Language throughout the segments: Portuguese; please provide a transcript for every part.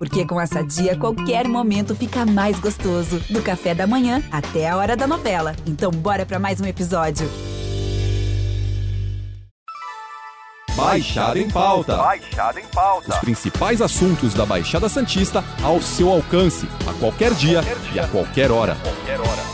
Porque com essa dia, qualquer momento fica mais gostoso. Do café da manhã até a hora da novela. Então, bora para mais um episódio. Baixada em Pauta. Baixada em Pauta. Os principais assuntos da Baixada Santista ao seu alcance, a qualquer dia, Qualquer dia. e a qualquer hora. Qualquer hora.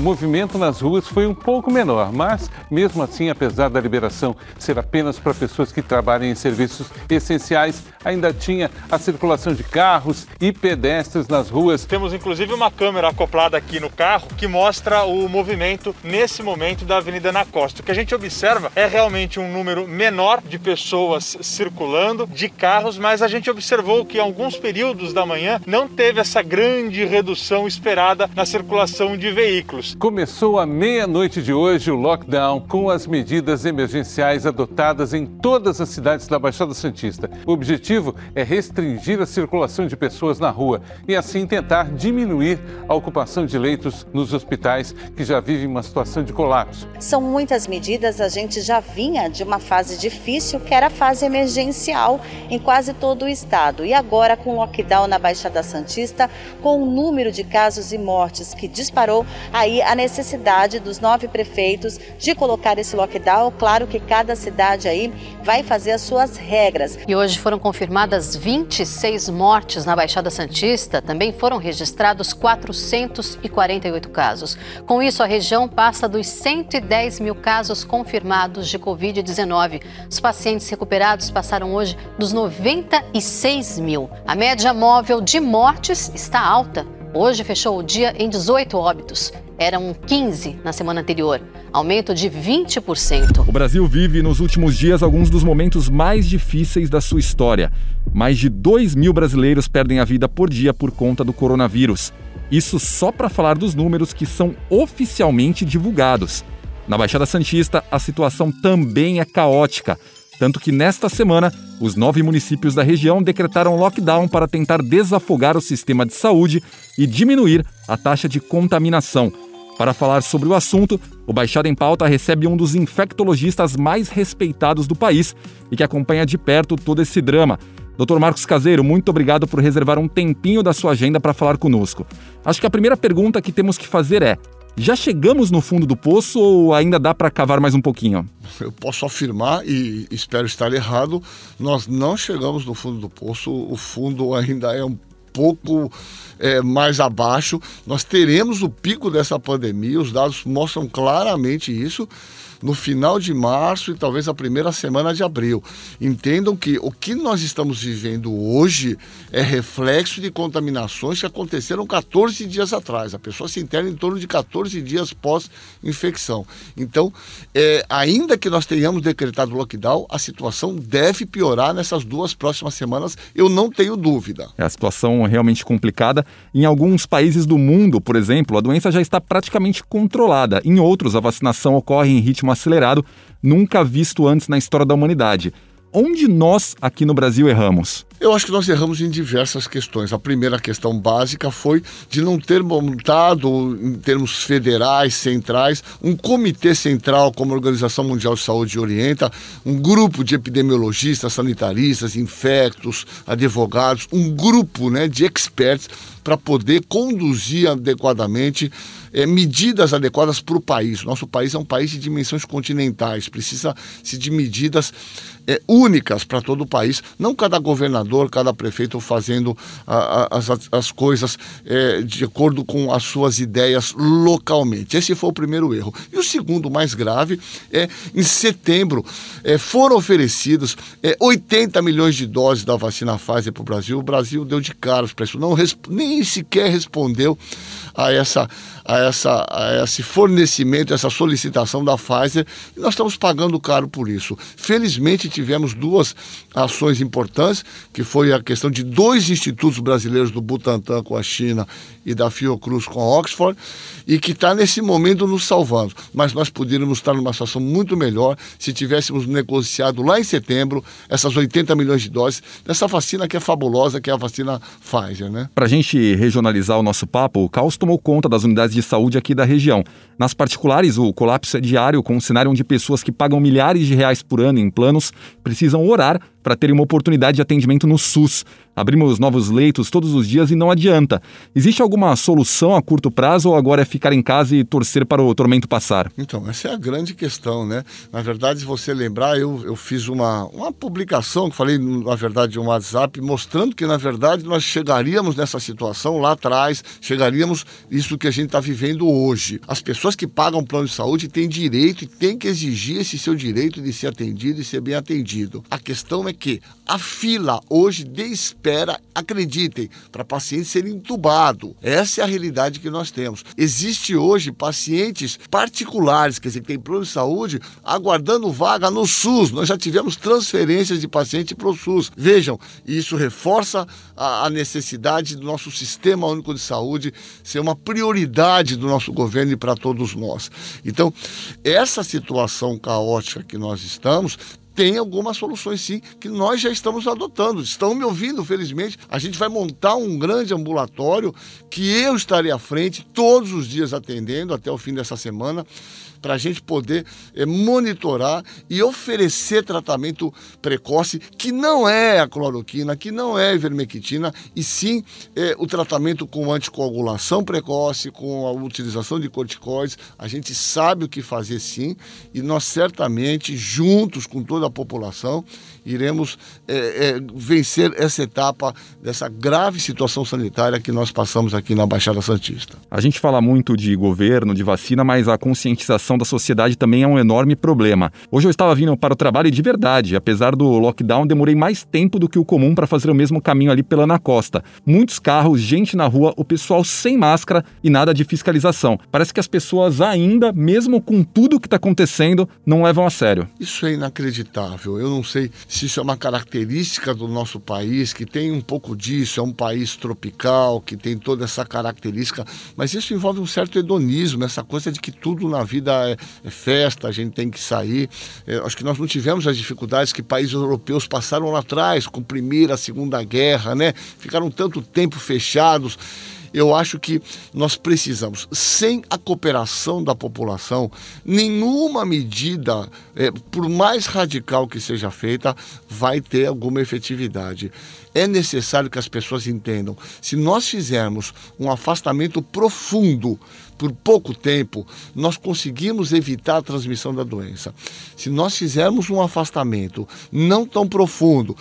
O movimento nas ruas foi um pouco menor, mas, mesmo assim, apesar da liberação ser apenas para pessoas que trabalham em serviços essenciais, ainda tinha a circulação de carros e pedestres nas ruas. Temos inclusive uma câmera acoplada aqui no carro que mostra o movimento nesse momento da Avenida Ana Costa. O que a gente observa é realmente um número menor de pessoas circulando, de carros, mas a gente observou que em alguns períodos da manhã não teve essa grande redução esperada na circulação de veículos. Começou à meia-noite de hoje o lockdown com as medidas emergenciais adotadas em todas as cidades da Baixada Santista. O objetivo é restringir a circulação de pessoas na rua e assim tentar diminuir a ocupação de leitos nos hospitais que já vivem uma situação de colapso. São muitas medidas, a gente já vinha de uma fase difícil, que era a fase emergencial em quase todo o estado. E agora, com o lockdown na Baixada Santista, com o número de casos e mortes que disparou, aí a necessidade dos nove prefeitos de colocar esse lockdown. Claro que cada cidade aí vai fazer as suas regras. E hoje foram confirmadas 26 mortes na Baixada Santista. Também foram registrados 448 casos. Com isso, a região passa dos 110 mil casos confirmados de Covid-19. Os pacientes recuperados passaram hoje dos 96 mil. A média móvel de mortes está alta. Hoje fechou o dia em 18 óbitos. Eram 15 na semana anterior, aumento de 20%. O Brasil vive nos últimos dias alguns dos momentos mais difíceis da sua história. Mais de 2 mil brasileiros perdem a vida por dia por conta do coronavírus. Isso só para falar dos números que são oficialmente divulgados. Na Baixada Santista, a situação também é caótica. Tanto que nesta semana, os nove municípios da região decretaram lockdown para tentar desafogar o sistema de saúde e diminuir a taxa de contaminação. Para falar sobre o assunto, o Baixada em Pauta recebe um dos infectologistas mais respeitados do país e que acompanha de perto todo esse drama. Dr. Marcos Caseiro, muito obrigado por reservar um tempinho da sua agenda para falar conosco. Acho que a primeira pergunta que temos que fazer é: já chegamos no fundo do poço ou ainda dá para cavar mais um pouquinho? Eu posso afirmar, e espero estar errado, nós não chegamos no fundo do poço, o fundo ainda é um pouco é, mais abaixo. Nós teremos o pico dessa pandemia, os dados mostram claramente isso no final de março e talvez a primeira semana de abril. Entendam que o que nós estamos vivendo hoje é reflexo de contaminações que aconteceram 14 dias atrás. A pessoa se interna em torno de 14 dias pós-infecção. Então, é, ainda que nós tenhamos decretado lockdown, a situação deve piorar nessas duas próximas semanas, eu não tenho dúvida. É a situação realmente complicada. Em alguns países do mundo, por exemplo, a doença já está praticamente controlada. Em outros, a vacinação ocorre em ritmo acelerado, nunca visto antes na história da humanidade. Onde nós, aqui no Brasil, erramos? Eu acho que nós erramos em diversas questões. A primeira questão básica foi de não ter montado, em termos federais, centrais, um comitê central, como a Organização Mundial de Saúde orienta, um grupo de epidemiologistas, sanitaristas, infectos, advogados, um grupo né, de experts para poder conduzir adequadamente é, medidas adequadas para o país. Nosso país é um país de dimensões continentais, precisa-se de medidas é, únicas para todo o país, não cada governador, cada prefeito fazendo a, a, as, as coisas é, de acordo com as suas ideias localmente. Esse foi o primeiro erro. E o segundo, mais grave, é em setembro é, foram oferecidos é, 80 milhões de doses da vacina Pfizer para o Brasil. O Brasil deu de caras para isso, não, nem sequer respondeu a essa a, essa, a esse fornecimento, essa solicitação da Pfizer, e nós estamos pagando caro por isso. Felizmente tivemos duas ações importantes, que foi a questão de dois institutos brasileiros do Butantan com a China e da Fiocruz com Oxford, e que está nesse momento nos salvando. Mas nós poderíamos estar numa situação muito melhor se tivéssemos negociado lá em setembro essas 80 milhões de doses dessa vacina que é fabulosa, que é a vacina Pfizer, né? Para a gente regionalizar o nosso papo, o caos tomou conta das unidades de de saúde aqui da região. Nas particulares, o colapso é diário, com um cenário onde pessoas que pagam milhares de reais por ano em planos precisam orar para terem uma oportunidade de atendimento no SUS. Abrimos novos leitos todos os dias e não adianta. Existe alguma solução a curto prazo ou agora é ficar em casa e torcer para o tormento passar? Então, essa é a grande questão, né? Na verdade, se você lembrar, eu, eu fiz uma, uma publicação, que falei, na verdade, um WhatsApp, mostrando que, na verdade, nós chegaríamos nessa situação lá atrás, chegaríamos isso que a gente está vivendo hoje. As pessoas que pagam plano de saúde têm direito e têm que exigir esse seu direito de ser atendido e ser bem atendido. A questão é que a fila hoje de espera, acreditem, para paciente ser entubado. Essa é a realidade que nós temos. Existe hoje pacientes particulares, quer dizer, que têm plano de saúde, aguardando vaga no SUS. Nós já tivemos transferências de paciente para o SUS. Vejam, isso reforça a, a necessidade do nosso sistema único de saúde ser uma prioridade do nosso governo e para todos nós. Então, essa situação caótica que nós estamos tem algumas soluções sim que nós já estamos adotando. Estão me ouvindo, felizmente. A gente vai montar um grande ambulatório que eu estarei à frente todos os dias atendendo até o fim dessa semana para a gente poder é, monitorar e oferecer tratamento precoce, que não é a cloroquina, que não é a ivermectina, e sim é, o tratamento com anticoagulação precoce, com a utilização de corticoides. A gente sabe o que fazer sim, e nós certamente, juntos com toda a população, iremos é, é, vencer essa etapa dessa grave situação sanitária que nós passamos aqui na Baixada Santista. A gente fala muito de governo, de vacina, mas a conscientização da sociedade também é um enorme problema. Hoje eu estava vindo para o trabalho e de verdade, apesar do lockdown, demorei mais tempo do que o comum para fazer o mesmo caminho ali pela Ana Costa. Muitos carros, gente na rua, o pessoal sem máscara e nada de fiscalização. Parece que as pessoas ainda, mesmo com tudo o que está acontecendo, não levam a sério. Isso é inacreditável. Eu não sei se isso é uma característica do nosso país, que tem um pouco disso, é um país tropical, que tem toda essa característica, mas isso envolve um certo hedonismo, essa coisa de que tudo na vida é, é festa, a gente tem que sair. É, acho que nós não tivemos as dificuldades que países europeus passaram lá atrás, com a Primeira, a Segunda Guerra, né? Ficaram tanto tempo fechados eu acho que nós precisamos, sem a cooperação da população, nenhuma medida, é, por mais radical que seja feita, vai ter alguma efetividade. É necessário que as pessoas entendam. Se nós fizermos um afastamento profundo por pouco tempo, nós conseguimos evitar a transmissão da doença. Se nós fizermos um afastamento não tão profundo,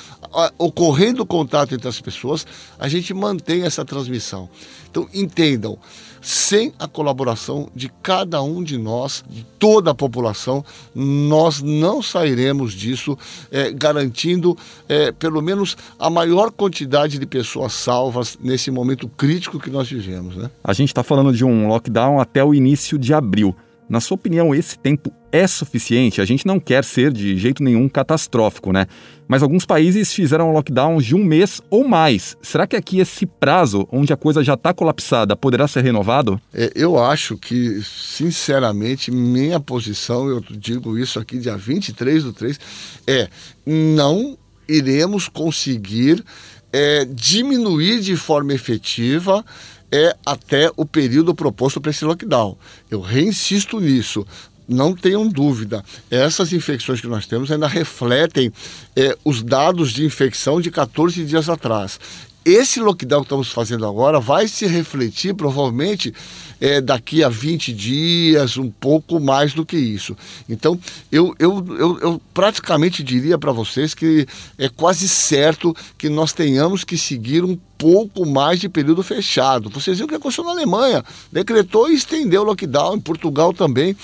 ocorrendo contato entre as pessoas, a gente mantém essa transmissão. Então, entendam, sem a colaboração de cada um de nós, de toda a população, nós não sairemos disso é, garantindo é, pelo menos a maior quantidade de pessoas salvas nesse momento crítico que nós vivemos. Né? A gente está falando de um lockdown até o início de abril. Na sua opinião, esse tempo é suficiente? A gente não quer ser de jeito nenhum catastrófico, né? Mas alguns países fizeram lockdowns de um mês ou mais. Será que aqui esse prazo, onde a coisa já está colapsada, poderá ser renovado? É, eu acho que, sinceramente, minha posição, eu digo isso aqui dia 23 do 3, é não iremos conseguir é, diminuir de forma efetiva é até o período proposto para esse lockdown. Eu reinsisto nisso. Não tenham dúvida, essas infecções que nós temos ainda refletem é, os dados de infecção de 14 dias atrás. Esse lockdown que estamos fazendo agora vai se refletir provavelmente é, daqui a 20 dias, um pouco mais do que isso. Então, eu, eu, eu, eu praticamente diria para vocês que é quase certo que nós tenhamos que seguir um pouco mais de período fechado. Vocês viram o que aconteceu na Alemanha, decretou e estendeu o lockdown, em Portugal também.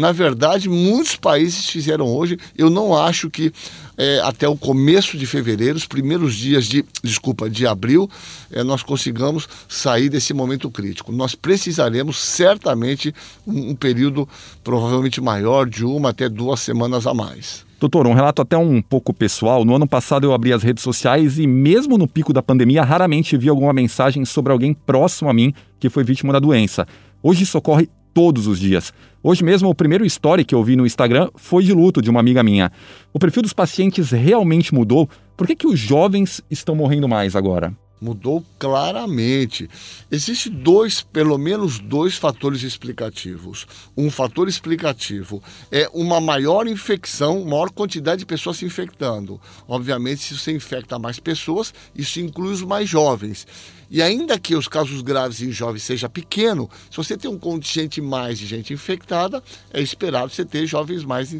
Na verdade, muitos países fizeram hoje. Eu não acho que é, até o começo de fevereiro, os primeiros dias de, desculpa, de abril, é, nós consigamos sair desse momento crítico. Nós precisaremos certamente um, um período provavelmente maior, de uma até duas semanas a mais. Doutor, um relato até um pouco pessoal. No ano passado eu abri as redes sociais e, mesmo no pico da pandemia, raramente vi alguma mensagem sobre alguém próximo a mim que foi vítima da doença. Hoje isso ocorre todos os dias. Hoje mesmo, o primeiro story que eu vi no Instagram foi de luto de uma amiga minha. O perfil dos pacientes realmente mudou. Por que, que os jovens estão morrendo mais agora? Mudou claramente. Existem dois, pelo menos dois fatores explicativos. Um fator explicativo é uma maior infecção, maior quantidade de pessoas se infectando. Obviamente, se você infecta mais pessoas, isso inclui os mais jovens. E ainda que os casos graves em jovens seja pequeno, se você tem um contingente mais de gente infectada, é esperado você ter jovens mais.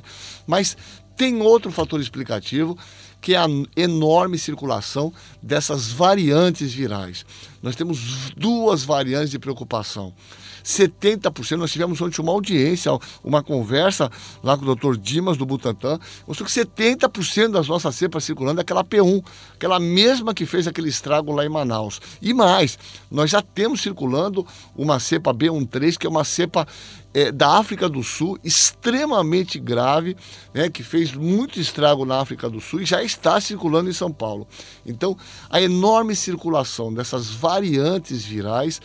Mas tem outro fator explicativo que é a enorme circulação dessas variantes virais. Nós temos duas variantes de preocupação. 70%, nós tivemos ontem uma audiência, uma conversa lá com o doutor Dimas do Butantan, mostrou que 70% das nossas cepas circulando é aquela P1, aquela mesma que fez aquele estrago lá em Manaus. E mais, nós já temos circulando uma cepa B13, que é uma cepa é, da África do Sul, extremamente grave, né, que fez muito estrago na África do Sul e já está circulando em São Paulo. Então, a enorme circulação dessas variantes virais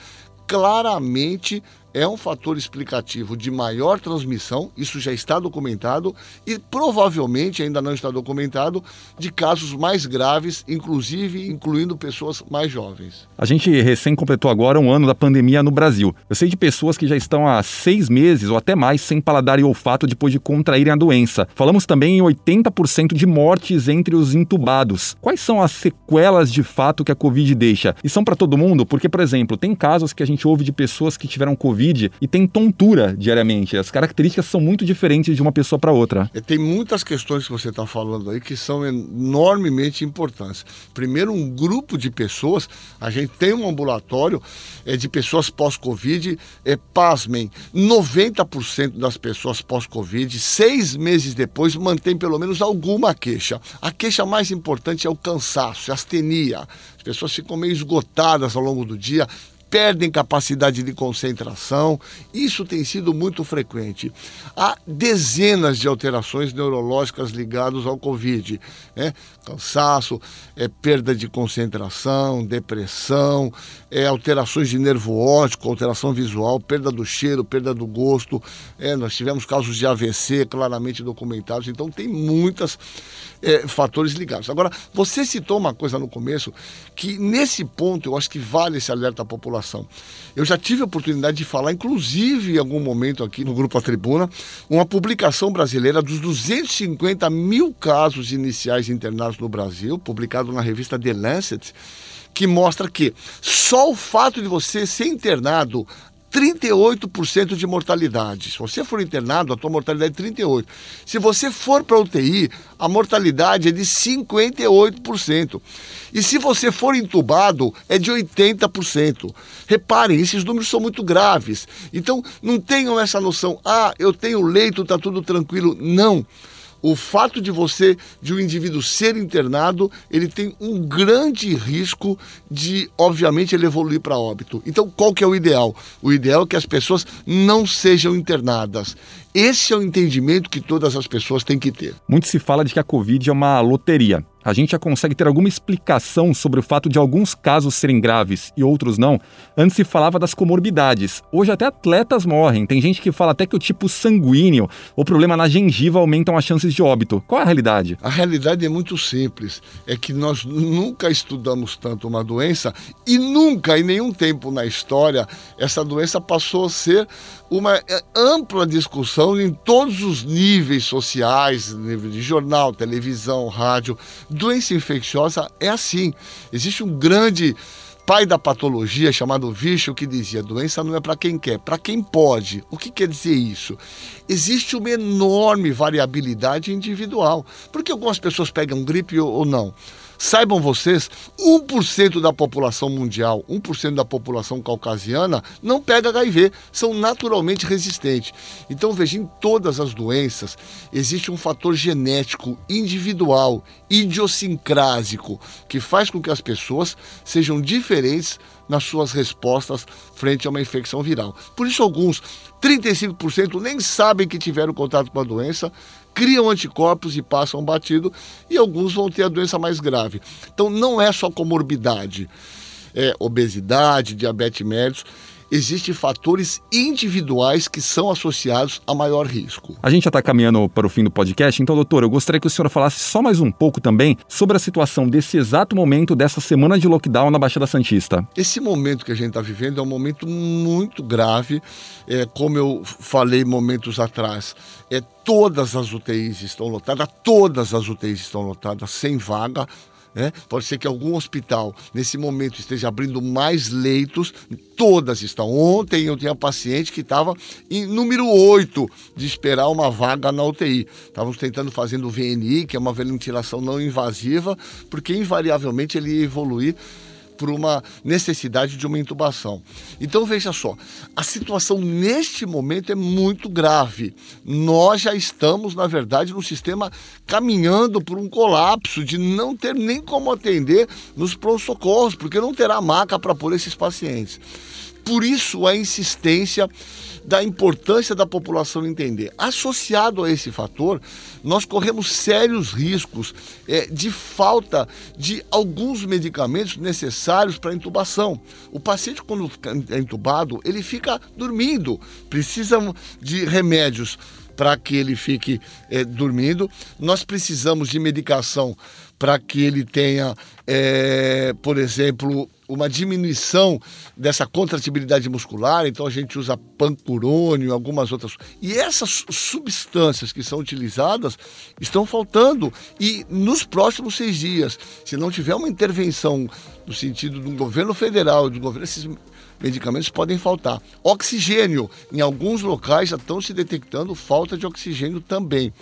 claramente é um fator explicativo de maior transmissão, isso já está documentado, e provavelmente ainda não está documentado, de casos mais graves, inclusive incluindo pessoas mais jovens. A gente recém completou agora um ano da pandemia no Brasil. Eu sei de pessoas que já estão há seis meses ou até mais sem paladar e olfato depois de contraírem a doença. Falamos também em 80% de mortes entre os intubados. Quais são as sequelas de fato que a Covid deixa? E são para todo mundo? Porque, por exemplo, tem casos que a gente ouve de pessoas que tiveram Covid Covid e tem tontura diariamente. As características são muito diferentes de uma pessoa para outra. Tem muitas questões que você está falando aí que são enormemente importantes. Primeiro, um grupo de pessoas, a gente tem um ambulatório é, de pessoas pós-Covid, é, pasmem, 90% das pessoas pós-Covid, seis meses depois, mantém pelo menos alguma queixa. A queixa mais importante é o cansaço, a astenia. As pessoas ficam meio esgotadas ao longo do dia, perdem capacidade de concentração. Isso tem sido muito frequente. Há dezenas de alterações neurológicas ligadas ao Covid. Né? Cansaço, é, perda de concentração, depressão, é, alterações de nervo óptico, alteração visual, perda do cheiro, perda do gosto. É, nós tivemos casos de AVC claramente documentados. Então, tem muitos é, fatores ligados. Agora, você citou uma coisa no começo que, nesse ponto, eu acho que vale esse alerta à população eu já tive a oportunidade de falar, inclusive em algum momento aqui no Grupo A Tribuna, uma publicação brasileira dos 250 mil casos iniciais internados no Brasil, publicado na revista The Lancet, que mostra que só o fato de você ser internado 38% de mortalidade. Se você for internado, a tua mortalidade é 38%. Se você for para UTI, a mortalidade é de 58%. E se você for entubado, é de 80%. Reparem, esses números são muito graves. Então, não tenham essa noção, ah, eu tenho leito, está tudo tranquilo. Não o fato de você, de um indivíduo ser internado, ele tem um grande risco de, obviamente, ele evoluir para óbito. Então, qual que é o ideal? O ideal é que as pessoas não sejam internadas. Esse é o entendimento que todas as pessoas têm que ter. Muito se fala de que a Covid é uma loteria a gente já consegue ter alguma explicação sobre o fato de alguns casos serem graves e outros não. Antes se falava das comorbidades. Hoje até atletas morrem. Tem gente que fala até que o tipo sanguíneo ou problema na gengiva aumentam as chances de óbito. Qual é a realidade? A realidade é muito simples. É que nós nunca estudamos tanto uma doença e nunca, em nenhum tempo na história, essa doença passou a ser uma eh, ampla discussão em todos os níveis sociais, nível de jornal, televisão, rádio. Doença infecciosa é assim. Existe um grande pai da patologia chamado Vichel que dizia: doença não é para quem quer, para quem pode. O que quer dizer isso? Existe uma enorme variabilidade individual. Porque algumas pessoas pegam gripe ou não. Saibam vocês, 1% da população mundial, 1% da população caucasiana não pega HIV, são naturalmente resistentes. Então veja, em todas as doenças existe um fator genético individual, idiosincrásico, que faz com que as pessoas sejam diferentes nas suas respostas frente a uma infecção viral. Por isso alguns 35% nem sabem que tiveram contato com a doença, criam anticorpos e passam batido, e alguns vão ter a doença mais grave. Então não é só comorbidade, é obesidade, diabetes mellitus. Existem fatores individuais que são associados a maior risco. A gente já está caminhando para o fim do podcast, então, doutor, eu gostaria que o senhor falasse só mais um pouco também sobre a situação desse exato momento dessa semana de lockdown na Baixada Santista. Esse momento que a gente está vivendo é um momento muito grave, é, como eu falei momentos atrás. É, todas as UTIs estão lotadas, todas as UTIs estão lotadas, sem vaga. Né? Pode ser que algum hospital, nesse momento, esteja abrindo mais leitos, todas estão. Ontem eu tinha paciente que estava em número 8 de esperar uma vaga na UTI. Estávamos tentando fazendo o VNI, que é uma ventilação não invasiva, porque invariavelmente ele ia evoluir por uma necessidade de uma intubação. Então veja só, a situação neste momento é muito grave. Nós já estamos, na verdade, no sistema caminhando por um colapso de não ter nem como atender nos pronto-socorros, porque não terá maca para pôr esses pacientes. Por isso a insistência da importância da população entender. Associado a esse fator, nós corremos sérios riscos é, de falta de alguns medicamentos necessários para intubação. O paciente, quando é intubado, ele fica dormindo, precisa de remédios para que ele fique é, dormindo. Nós precisamos de medicação para que ele tenha, é, por exemplo, uma diminuição dessa contratibilidade muscular, então a gente usa pancurônio, algumas outras. E essas substâncias que são utilizadas estão faltando. E nos próximos seis dias, se não tiver uma intervenção no sentido do governo federal, do governo, esses medicamentos podem faltar. Oxigênio, em alguns locais já estão se detectando falta de oxigênio também.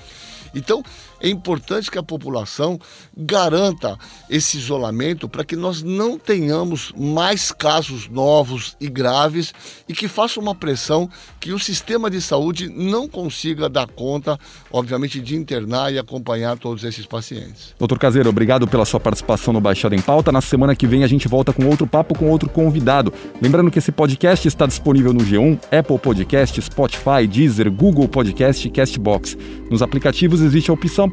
Então, é importante que a população garanta esse isolamento para que nós não tenhamos mais casos novos e graves e que faça uma pressão que o sistema de saúde não consiga dar conta, obviamente, de internar e acompanhar todos esses pacientes. Doutor Caseiro, obrigado pela sua participação no Baixada em Pauta. Na semana que vem a gente volta com outro papo com outro convidado. Lembrando que esse podcast está disponível no G1, Apple Podcast, Spotify, Deezer, Google Podcast e Castbox. Nos aplicativos existe a opção